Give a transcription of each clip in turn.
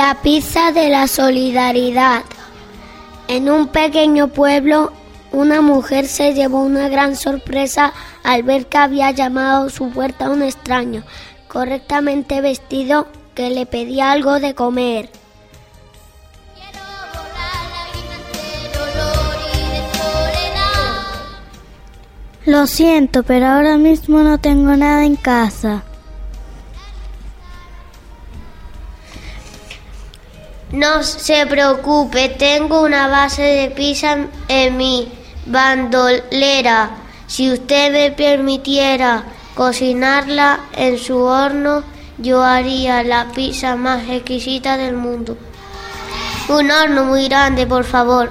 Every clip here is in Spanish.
La pizza de la solidaridad. En un pequeño pueblo, una mujer se llevó una gran sorpresa al ver que había llamado a su puerta a un extraño, correctamente vestido, que le pedía algo de comer. Lo siento, pero ahora mismo no tengo nada en casa. No se preocupe, tengo una base de pizza en mi bandolera. Si usted me permitiera cocinarla en su horno, yo haría la pizza más exquisita del mundo. Un horno muy grande, por favor.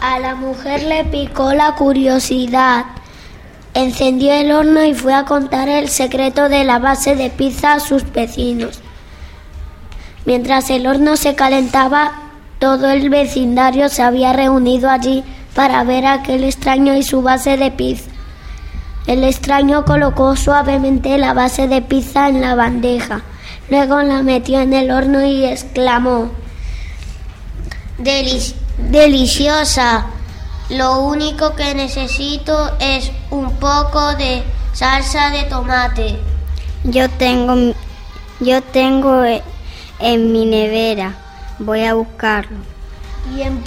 A la, mujer le picó la curiosidad. Encendió el horno y fue a contar el secreto de la base de pizza a sus vecinos. Mientras el horno se calentaba, todo el vecindario se había reunido allí para ver a aquel extraño y su base de pizza. El extraño colocó suavemente la base de pizza en la bandeja, luego la metió en el horno y exclamó Deliciosa. Lo único que necesito es un poco de salsa de tomate. Yo tengo, yo tengo eh, en mi nevera. Voy a buscarlo. Y en,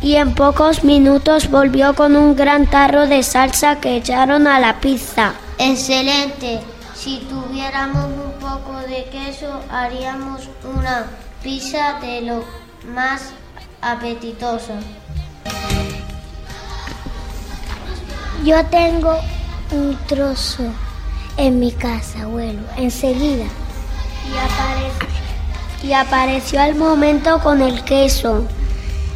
y en pocos minutos volvió con un gran tarro de salsa que echaron a la pizza. Excelente. Si tuviéramos un poco de queso, haríamos una pizza de lo más apetitosa. Yo tengo un trozo en mi casa, abuelo, enseguida. Y, apareció al momento con el queso.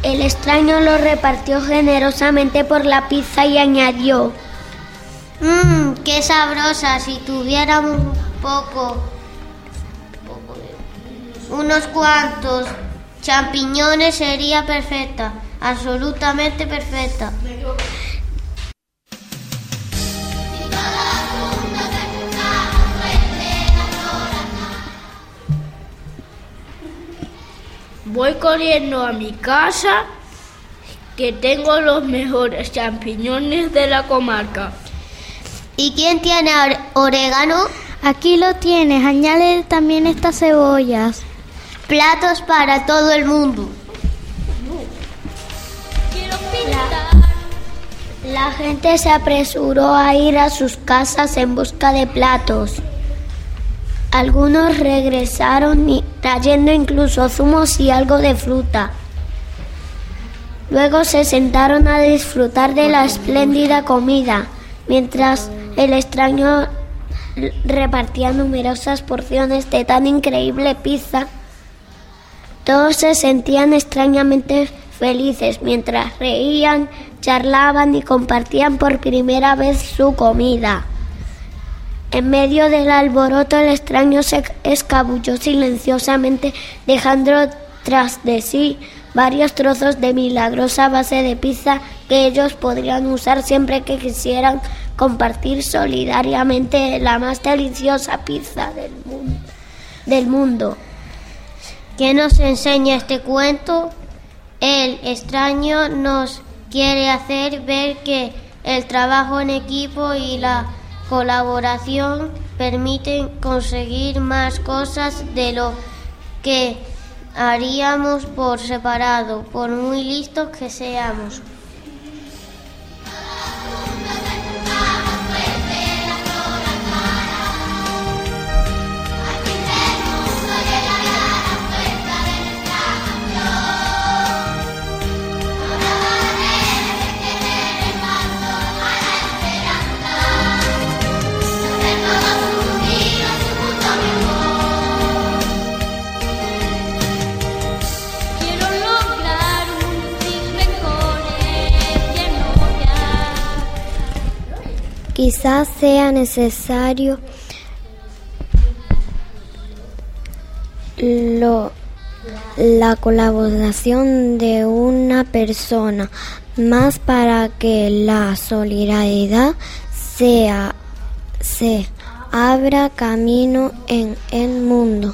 El extraño lo repartió generosamente por la pizza y añadió, Mmm, qué sabrosa. Si tuviéramos un poco, unos cuantos champiñones sería perfecta, absolutamente perfecta. Voy corriendo a mi casa que tengo los mejores champiñones de la comarca. ¿Y quién tiene orégano? Aquí lo tienes, añade también estas cebollas. Platos para todo el mundo. La gente se apresuró a ir a sus casas en busca de platos. Algunos regresaron trayendo incluso zumos y algo de fruta. Luego se sentaron a disfrutar de la espléndida comida, mientras el extraño repartía numerosas porciones de tan increíble pizza. Todos se sentían extrañamente felices mientras reían, charlaban y compartían por primera vez su comida. En medio del alboroto el extraño se escabulló silenciosamente dejando tras de sí varios trozos de milagrosa base de pizza que ellos podrían usar siempre que quisieran compartir solidariamente la más deliciosa pizza del mundo. ¿Qué nos enseña este cuento? El extraño nos quiere hacer ver que el trabajo en equipo y la colaboración permiten conseguir más cosas de lo que haríamos por separado, por muy listos que seamos. Quizás sea necesario lo- la colaboración de una persona más para que la solidaridad sea, se abra camino en el mundo.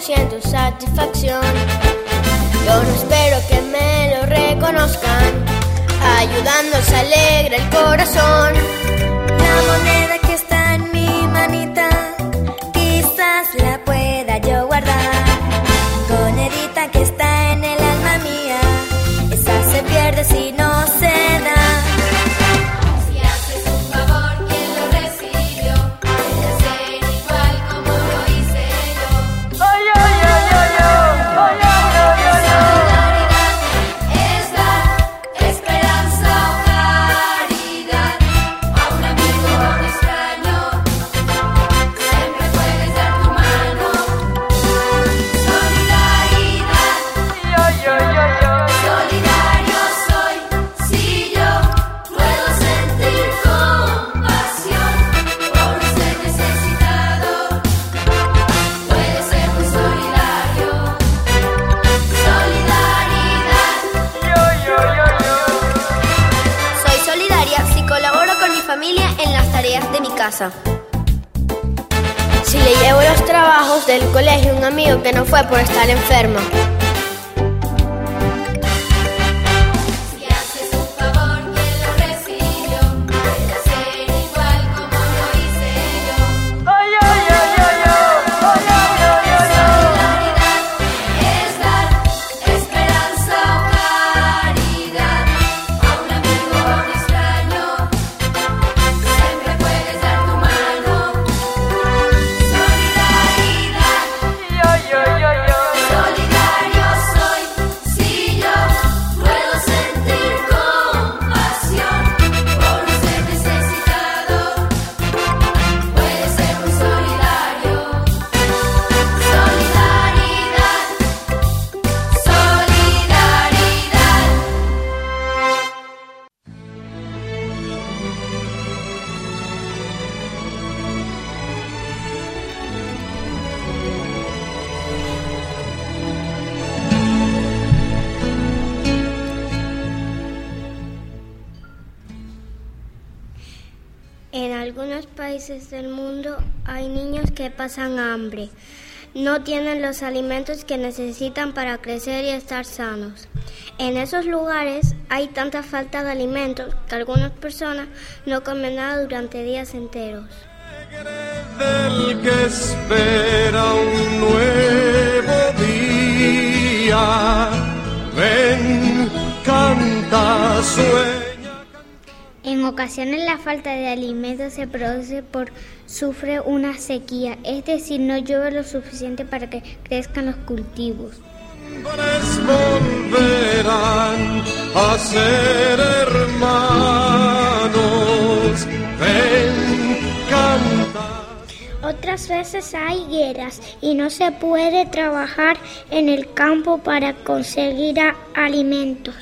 Siento satisfacción. Yo no espero que me lo reconozcan. Ayudando se alegra el corazón. La moneda que está en mi manita, quizás la pueda yo guardar. Monedita que está en el alma mía, esa se pierde si de mi casa. Si le llevo los trabajos del colegio a un amigo que no fue por estar enfermo. Países del mundo hay niños que pasan hambre. No tienen los alimentos que necesitan para crecer y estar sanos. En esos lugares hay tanta falta de alimentos que algunas personas no comen nada durante días enteros. del que espera un nuevo día. En ocasiones la falta de alimentos se produce por sufre una sequía, es decir, no llueve lo suficiente para que crezcan los cultivos. Volverán a ser hermanos. Otras veces hay guerras y no se puede trabajar en el campo para conseguir alimentos.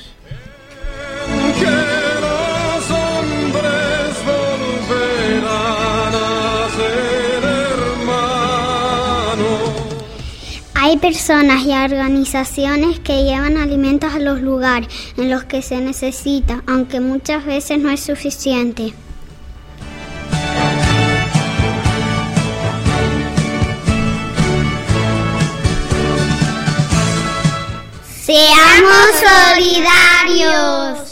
Hay personas y organizaciones que llevan alimentos a los lugares en los que se necesita, aunque muchas veces no es suficiente. Seamos solidarios.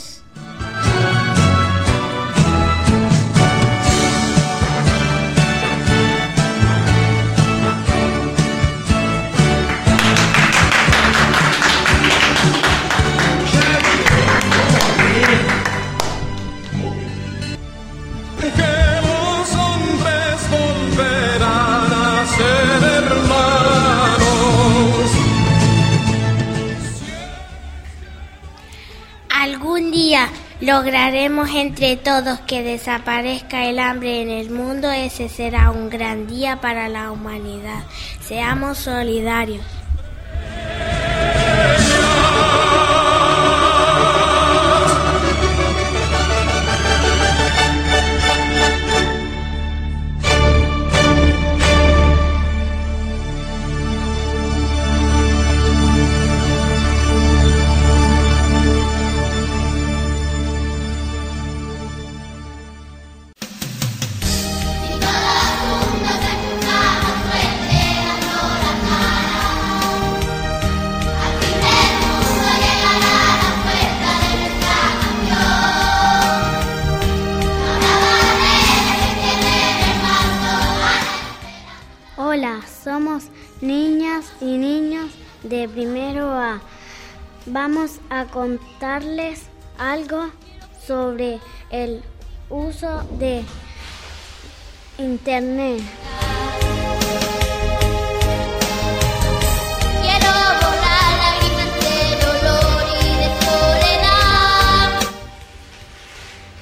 Lograremos entre todos que desaparezca el hambre en el mundo. Ese será un gran día para la humanidad. Seamos solidarios. Vamos a contarles algo sobre el uso de Internet.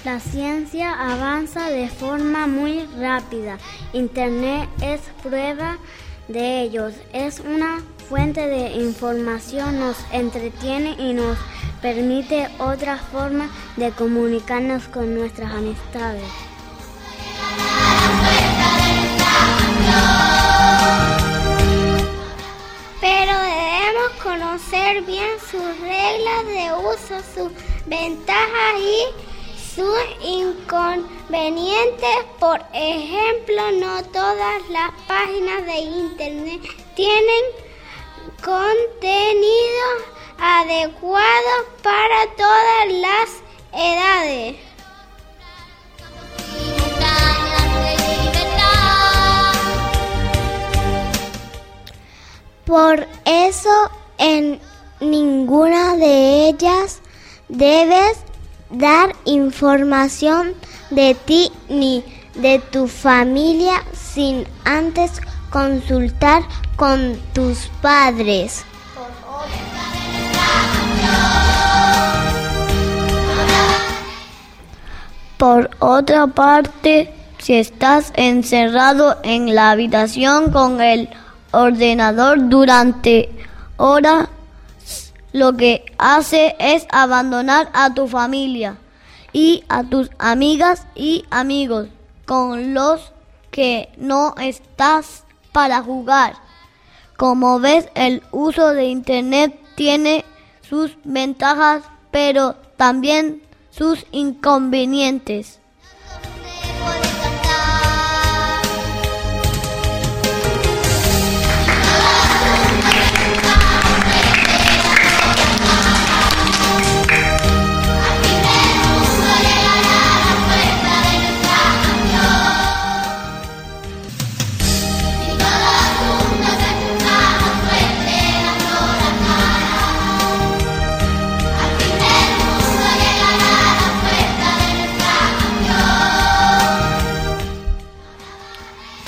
La ciencia avanza de forma muy rápida. Internet es prueba de ellos. Es una fuente de información, nos entretiene y nos permite otra forma de comunicarnos con nuestras amistades. Pero debemos conocer bien sus reglas de uso, sus ventajas y sus inconvenientes. Por ejemplo, no todas las páginas de Internet tienen contenido adecuado para todas las edades. Por eso en ninguna de ellas debes dar información de ti ni de tu familia sin antes consultar con tus padres. Por otra parte, si estás encerrado en la habitación con el ordenador durante horas, lo que hace es abandonar a tu familia y a tus amigas y amigos con los que no estás para jugar. Como ves, el uso de Internet tiene sus ventajas, pero también sus inconvenientes.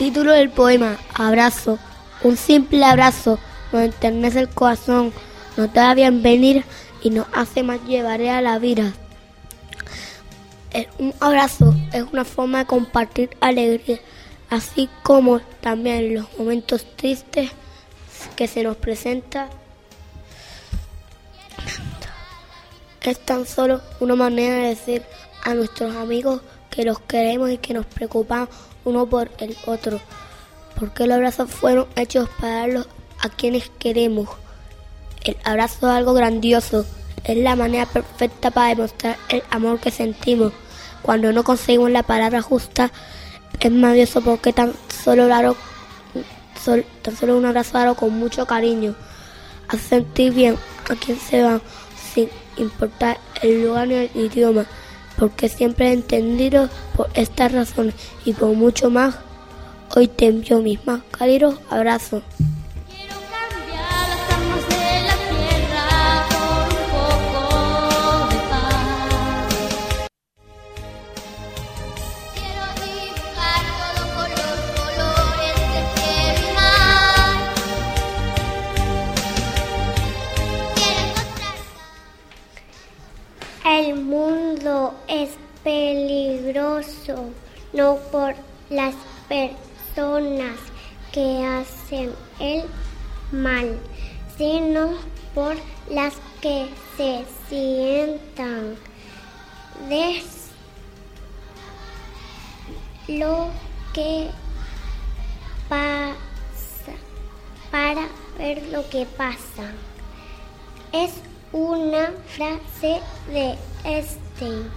Título del poema, Abrazo. Un simple abrazo nos enternece el corazón, nos da bienvenir y nos hace más llevaré a la vida. Eh, Un abrazo es una forma de compartir alegría, así como también los momentos tristes que se nos presenta. Es tan solo una manera de decir a nuestros amigos que los queremos y que nos preocupamos uno por el otro, porque los abrazos fueron hechos para darlos a quienes queremos. El abrazo es algo grandioso, es la manera perfecta para demostrar el amor que sentimos. Cuando no conseguimos la palabra justa, es maravilloso porque tan solo, tan solo un abrazo dado con mucho cariño. Hace sentir bien a quien se va, sin importar el lugar ni el idioma, porque siempre he entendido por estas razones y por mucho más. Hoy te envío mis más cálidos abrazos. Lo que pasa para ver lo que pasa. Es una frase de Einstein.